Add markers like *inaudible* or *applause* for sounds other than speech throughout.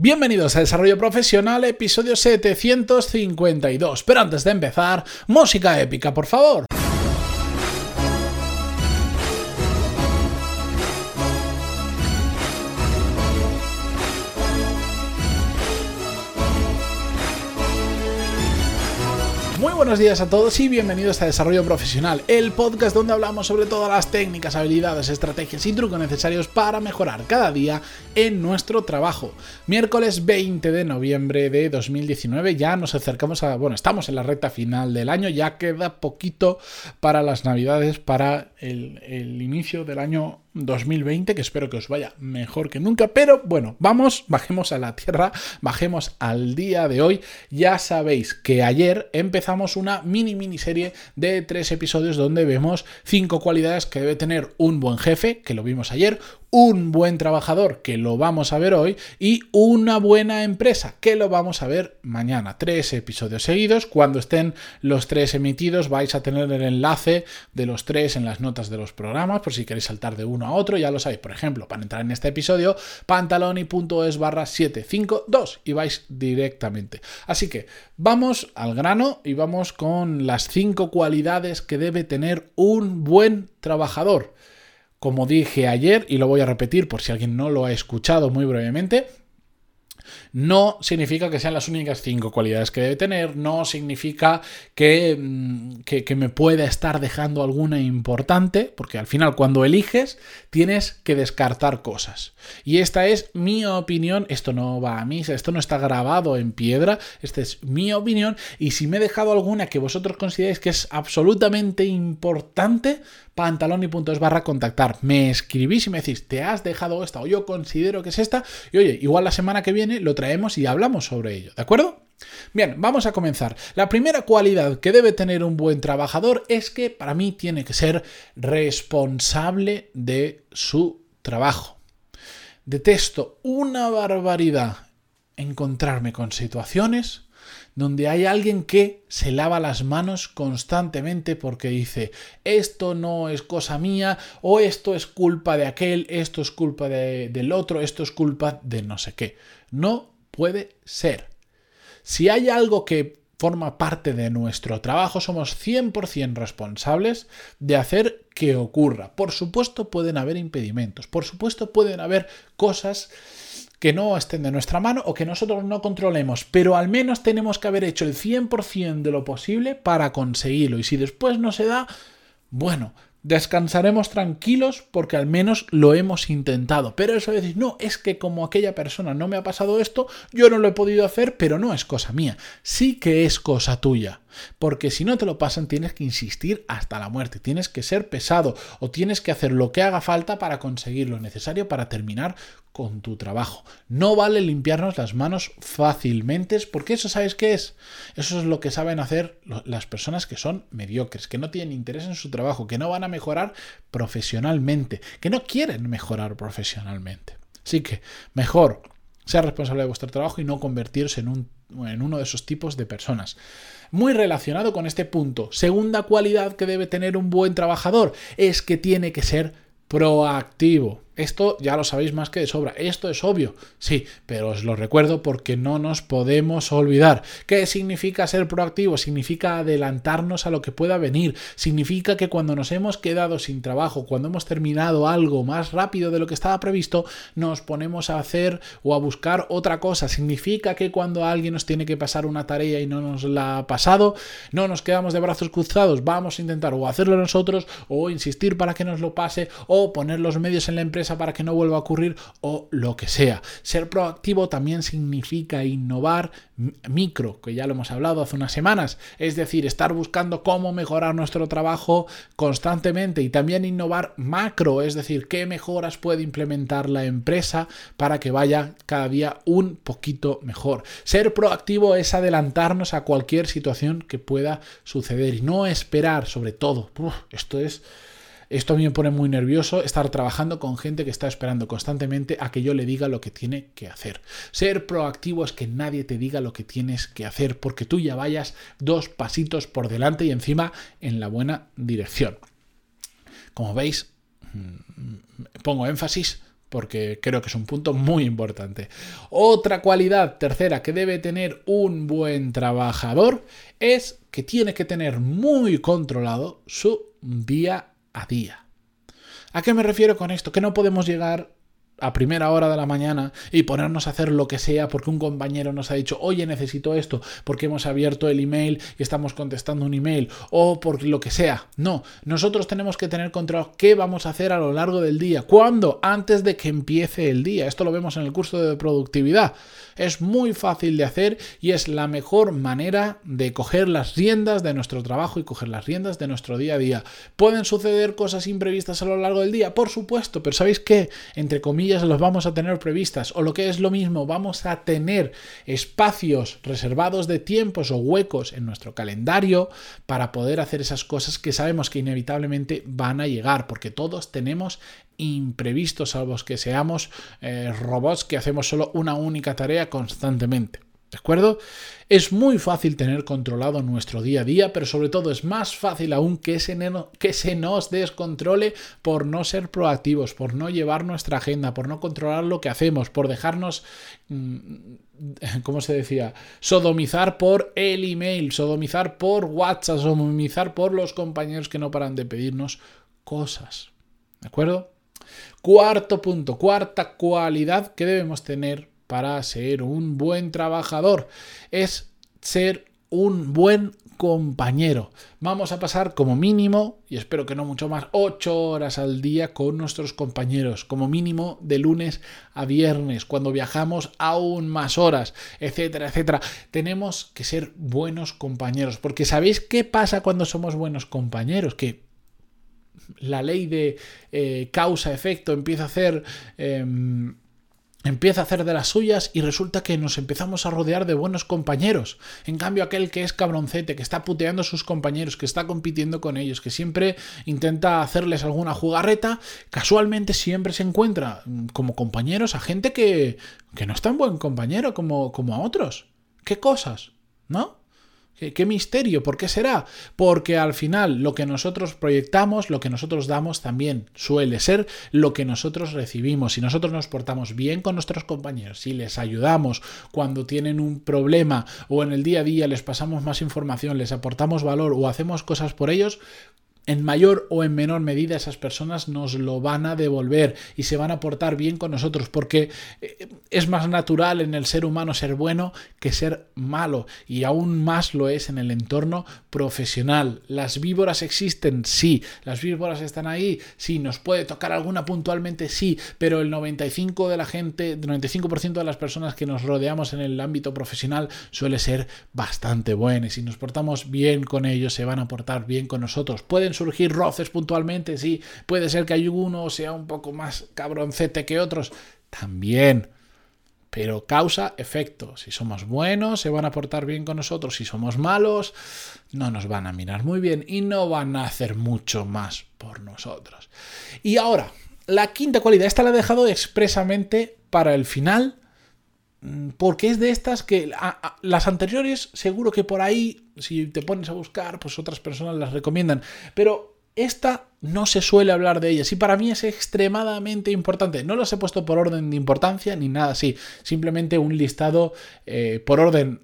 Bienvenidos a Desarrollo Profesional, episodio 752. Pero antes de empezar, música épica, por favor. Buenos días a todos y bienvenidos a Desarrollo Profesional, el podcast donde hablamos sobre todas las técnicas, habilidades, estrategias y trucos necesarios para mejorar cada día en nuestro trabajo. Miércoles 20 de noviembre de 2019, ya nos acercamos a, bueno, estamos en la recta final del año, ya queda poquito para las navidades, para el, inicio del año 2020, que espero que os vaya mejor que nunca, pero bueno, vamos, *laughs* bajemos a la tierra, bajemos al día de hoy. Ya sabéis que ayer empezamos una mini miniserie de tres episodios donde vemos cinco cualidades que debe tener un buen jefe, que lo vimos ayer, un buen trabajador, que lo vamos a ver hoy, y una buena empresa, que lo vamos a ver mañana. Tres episodios seguidos. Cuando estén los tres emitidos, vais a tener el enlace de los tres en las notas de los programas, por si queréis saltar de uno a otro, ya lo sabéis. Por ejemplo, para entrar en este episodio, pantaloni.es barra 752 y vais directamente. Así que vamos al grano y vamos con las cinco cualidades que debe tener un buen trabajador. Como dije ayer, y lo voy a repetir por si alguien no lo ha escuchado muy brevemente, no significa que sean las únicas cinco cualidades que debe tener, no significa que, mm, que, que, me pueda estar dejando alguna importante, porque al final cuando eliges tienes que descartar cosas. Y esta es mi opinión, esto no va a mí, esto no está grabado en piedra, esta es mi opinión, y si me he dejado alguna que vosotros consideráis que es absolutamente importante, pantaloni.es barra contactar. Me escribís y me decís, te has dejado esta o yo considero que es esta, y oye, igual la semana que viene lo traemos y hablamos sobre ello, ¿de acuerdo? Bien, vamos a comenzar. La primera cualidad que debe tener un buen trabajador es que para mí tiene que ser responsable de su trabajo. Detesto una barbaridad encontrarme con situaciones donde hay alguien que se lava las manos constantemente porque dice esto no es cosa mía o esto es culpa de aquel, esto es culpa de, del otro, esto es culpa de no sé qué. No puede ser. Si hay algo que forma parte de nuestro trabajo, somos 100% responsables de hacer que ocurra. Por supuesto pueden haber impedimentos, por supuesto pueden haber cosas que no estén de nuestra mano o que nosotros no controlemos, pero al menos tenemos que haber hecho el 100% de lo posible para conseguirlo. Y si después no se da, bueno, descansaremos tranquilos porque al menos lo hemos intentado. Pero eso de decir, no, es que como aquella persona no me ha pasado esto, yo no lo he podido hacer, pero no es cosa mía. Sí que es cosa tuya. Porque si no te lo pasan, tienes que insistir hasta la muerte, tienes que ser pesado o tienes que hacer lo que haga falta para conseguir lo necesario para terminar con tu trabajo. No vale limpiarnos las manos fácilmente, porque eso sabes qué es. Eso es lo que saben hacer las personas que son mediocres, que no tienen interés en su trabajo, que no van a mejorar profesionalmente, que no quieren mejorar profesionalmente. Así que mejor ser responsable de vuestro trabajo y no convertirse en, un, en uno de esos tipos de personas. Muy relacionado con este punto, segunda cualidad que debe tener un buen trabajador es que tiene que ser proactivo. Esto ya lo sabéis más que de sobra. Esto es obvio, sí, pero os lo recuerdo porque no nos podemos olvidar. ¿Qué significa ser proactivo? Significa adelantarnos a lo que pueda venir. Significa que cuando nos hemos quedado sin trabajo, cuando hemos terminado algo más rápido de lo que estaba previsto, nos ponemos a hacer o a buscar otra cosa. Significa que cuando alguien nos tiene que pasar una tarea y no nos la ha pasado, no nos quedamos de brazos cruzados. Vamos a intentar o hacerlo nosotros o insistir para que nos lo pase o poner los medios en la empresa para que no vuelva a ocurrir o lo que sea. Ser proactivo también significa innovar micro, que ya lo hemos hablado hace unas semanas, es decir, estar buscando cómo mejorar nuestro trabajo constantemente y también innovar macro, es decir, qué mejoras puede implementar la empresa para que vaya cada día un poquito mejor. Ser proactivo es adelantarnos a cualquier situación que pueda suceder y no esperar sobre todo. Esto es esto a mí me pone muy nervioso estar trabajando con gente que está esperando constantemente a que yo le diga lo que tiene que hacer. Ser proactivo es que nadie te diga lo que tienes que hacer porque tú ya vayas dos pasitos por delante y encima en la buena dirección. Como veis, mm, pongo énfasis porque creo que es un punto muy importante. Otra cualidad tercera que debe tener un buen trabajador es que tiene que tener muy controlado su día a día. ¿A qué me refiero con esto? Que no podemos llegar a primera hora de la mañana y ponernos a hacer lo que sea porque un compañero nos ha dicho, oye, necesito esto, porque hemos abierto el email y estamos contestando un email, o por lo que sea. No, nosotros tenemos que tener control qué vamos a hacer a lo largo del día. ¿Cuándo? Antes de que empiece el día. Esto lo vemos en el curso de productividad. Es muy fácil de hacer y es la mejor manera de coger las riendas de nuestro trabajo y coger las riendas de nuestro día a día. ¿Pueden suceder cosas imprevistas a lo largo del día? Por supuesto, pero ¿sabéis qué? Entre comillas, los vamos a tener previstas. O lo que es lo mismo, vamos a tener espacios reservados de tiempos o huecos en nuestro calendario para poder hacer esas cosas que sabemos que inevitablemente van a llegar, porque todos tenemos imprevistos, salvo que seamos eh, robots que hacemos solo una única tarea constantemente. ¿De acuerdo? Es muy fácil tener controlado nuestro día a día, pero sobre todo es más fácil aún que se, que se nos descontrole por no ser proactivos, por no llevar nuestra agenda, por no controlar lo que hacemos, por dejarnos, mm, *laughs* ¿cómo se decía? Sodomizar por el email, sodomizar por WhatsApp, sodomizar por los compañeros que no paran de pedirnos cosas. ¿De acuerdo? Cuarto punto, cuarta cualidad que debemos tener para ser un buen trabajador es ser un buen compañero. Vamos a pasar como mínimo, y espero que no mucho más, ocho horas al día con nuestros compañeros, como mínimo de lunes a viernes, cuando viajamos aún más horas, etcétera, etcétera. Tenemos que ser buenos compañeros, porque ¿sabéis qué pasa cuando somos buenos compañeros? Que la ley de eh, causa-efecto empieza a hacer... Em, empieza a hacer de las suyas y resulta que nos empezamos a rodear de buenos compañeros. En cambio, aquel que es cabroncete, que está puteando a sus compañeros, que está compitiendo con ellos, que siempre intenta hacerles alguna jugarreta, casualmente siempre se encuentra mm, como compañeros a gente que, que no es tan buen compañero como, como a otros. ¿Qué cosas? ¿No? ¿Qué, misterio? ¿Por qué será? Porque al final lo que nosotros proyectamos, lo que nosotros damos también suele ser lo que nosotros recibimos. Si nosotros nos portamos bien con nuestros compañeros, si les ayudamos cuando tienen un problema o en el día a día les pasamos más información, les aportamos valor o hacemos cosas por ellos, en mayor o en menor medida esas personas nos lo van a devolver y se van a portar bien con nosotros porque eh, es más natural en el ser humano ser bueno que ser malo y aún más lo es en el entorno profesional. Las víboras existen, sí, las víboras están ahí, sí, nos puede tocar alguna puntualmente, sí, pero el 95 de la gente, el 95% de las personas que nos rodeamos en el ámbito profesional suele ser bastante buenas y si nos portamos bien con ellos se van a portar bien con nosotros. Pueden surgir roces puntualmente, sí, puede ser que hay uno sea un poco más cabroncete que otros, también. Pero causa efecto. Si somos buenos, se van a portar bien con nosotros. Si somos malos, no nos van a mirar muy bien y no van a hacer mucho más por nosotros. Y ahora, la quinta cualidad, esta la he dejado expresamente para el final, porque es de estas que las anteriores seguro que por ahí si te pones a buscar, pues otras personas las recomiendan. Pero esta no se suele hablar de ellas y para mí es extremadamente importante. No los he puesto por orden de importancia ni nada así, simplemente un listado eh, por orden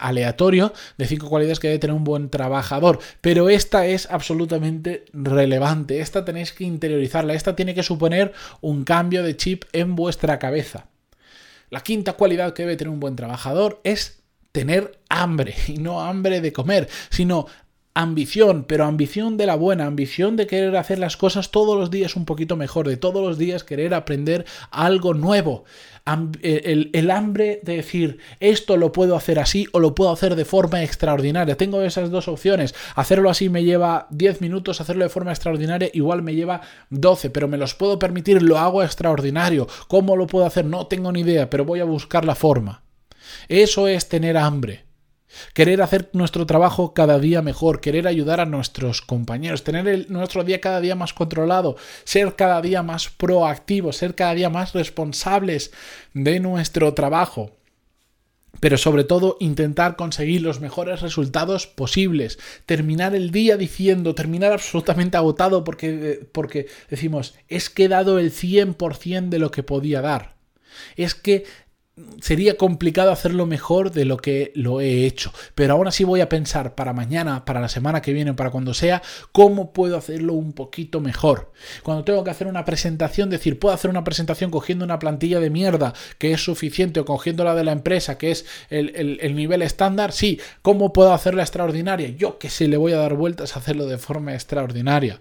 aleatorio de cinco cualidades que debe tener un buen trabajador. Pero esta es absolutamente relevante, esta tenéis que interiorizarla, esta tiene que suponer un cambio de chip en vuestra cabeza. La quinta cualidad que debe tener un buen trabajador es tener hambre, *laughs* y no hambre de comer, sino ambición, pero ambición de la buena, ambición de querer hacer las cosas todos los días un poquito mejor, de todos los días querer aprender algo nuevo. El, el, hambre de decir esto lo puedo hacer así o lo puedo hacer de forma extraordinaria. Tengo esas dos opciones. Hacerlo así me lleva 10 minutos, hacerlo de forma extraordinaria igual me lleva 12, pero me los puedo permitir, lo hago extraordinario. ¿Cómo lo puedo hacer? No tengo ni idea, pero voy a buscar la forma. Eso es tener hambre. Querer hacer nuestro trabajo cada día mejor, querer ayudar a nuestros compañeros, tener nuestro día cada día más controlado, ser cada día más proactivos, ser cada día más responsables de nuestro trabajo. pero sobre todo intentar conseguir los mejores resultados posibles. Terminar el día diciendo, terminar absolutamente agotado porque, porque decimos, es que he dado el 100% de lo que podía dar. Es que sería complicado hacerlo mejor de lo que lo he hecho. Pero aún así voy a pensar para mañana, para la semana que viene, para cuando sea, cómo puedo hacerlo un poquito mejor. Cuando tengo que hacer una presentación, decir, puedo hacer una presentación cogiendo una plantilla de mierda que es suficiente o cogiendo la de la empresa que es el, el nivel estándar, sí, ¿cómo puedo hacerla extraordinaria? Yo que sé, le voy a dar vueltas a hacerlo de forma extraordinaria.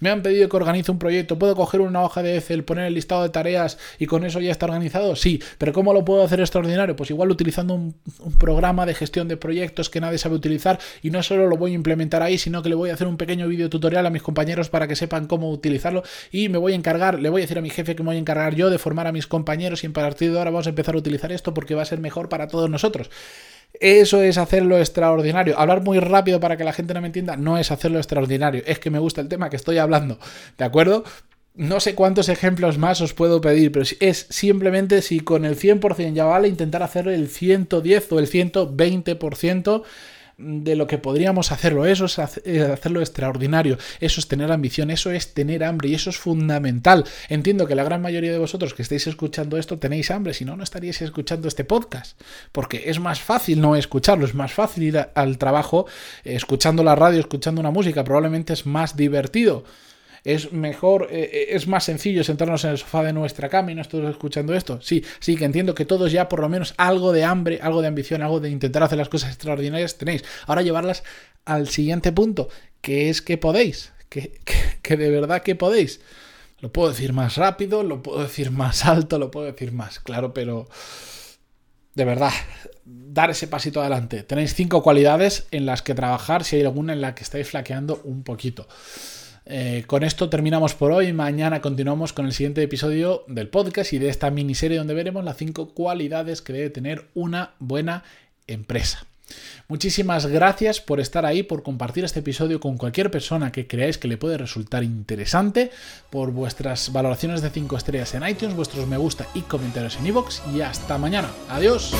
Me han pedido que organice un proyecto. ¿Puedo coger una hoja de Excel, poner el listado de tareas y con eso ya está organizado? Sí, pero ¿cómo lo puedo hacer extraordinario? Pues igual utilizando un, programa de gestión de proyectos que nadie sabe utilizar y no solo lo voy a implementar ahí, sino que le voy a hacer un pequeño vídeo tutorial a mis compañeros para que sepan cómo utilizarlo y me voy a encargar, le voy a decir a mi jefe que me voy a encargar yo de formar a mis compañeros y en partir de ahora vamos a empezar a utilizar esto porque va a ser mejor para todos nosotros. Eso es hacerlo extraordinario. Hablar muy rápido para que la gente no me entienda no es hacerlo extraordinario. Es que me gusta el tema que estoy hablando. ¿De acuerdo? No sé cuántos ejemplos más os puedo pedir, pero es simplemente si con el 100% ya vale intentar hacer el 110 o el 120% de lo que podríamos hacerlo. Eso es eh, hacerlo extraordinario, eso es tener ambición, eso es tener hambre. Y eso es fundamental. Entiendo que la gran mayoría de vosotros que estáis escuchando esto tenéis hambre, si no, no estaríais escuchando este podcast, porque es más fácil no escucharlo, es más fácil ir al trabajo eh, escuchando la radio, escuchando una música, probablemente es más divertido es mejor, eh, eh, es más sencillo sentarnos en el sofá de nuestra cama y no estar escuchando esto. Sí, sí, que entiendo que todos ya por lo menos algo de hambre, algo de ambición, algo de intentar hacer las cosas extraordinarias tenéis. Ahora llevarlas al siguiente punto, que es que podéis, que, que de verdad que podéis. Lo puedo decir más rápido, lo puedo decir más alto, lo puedo decir más claro, pero de verdad, dar ese pasito adelante. Tenéis cinco cualidades en las que trabajar si hay alguna en la que estáis flaqueando un poquito. Eh, con esto terminamos por hoy. Mañana continuamos con el siguiente episodio del podcast y de esta miniserie donde veremos las cinco cualidades que debe tener una buena empresa. Muchísimas gracias por estar ahí, por compartir este episodio con cualquier persona que creáis que le puede resultar interesante, por vuestras valoraciones de 5 estrellas en iTunes, vuestros me gusta y comentarios en iVoox y hasta mañana. Adiós.